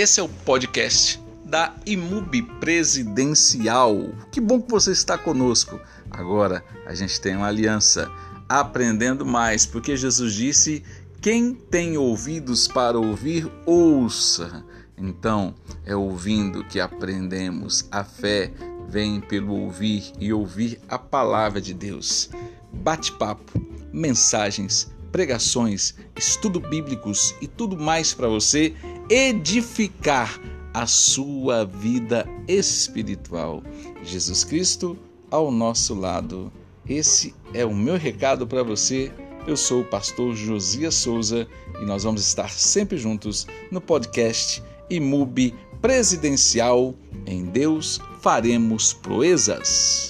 Esse é o podcast da IMUB Presidencial. Que bom que você está conosco. Agora a gente tem uma aliança, aprendendo mais, porque Jesus disse: quem tem ouvidos para ouvir, ouça. Então, é ouvindo que aprendemos. A fé vem pelo ouvir e ouvir a palavra de Deus. Bate-papo, mensagens, pregações, estudo bíblicos e tudo mais para você edificar a sua vida espiritual. Jesus Cristo ao nosso lado. Esse é o meu recado para você. Eu sou o pastor Josias Souza e nós vamos estar sempre juntos no podcast IMUB Presidencial. Em Deus faremos proezas.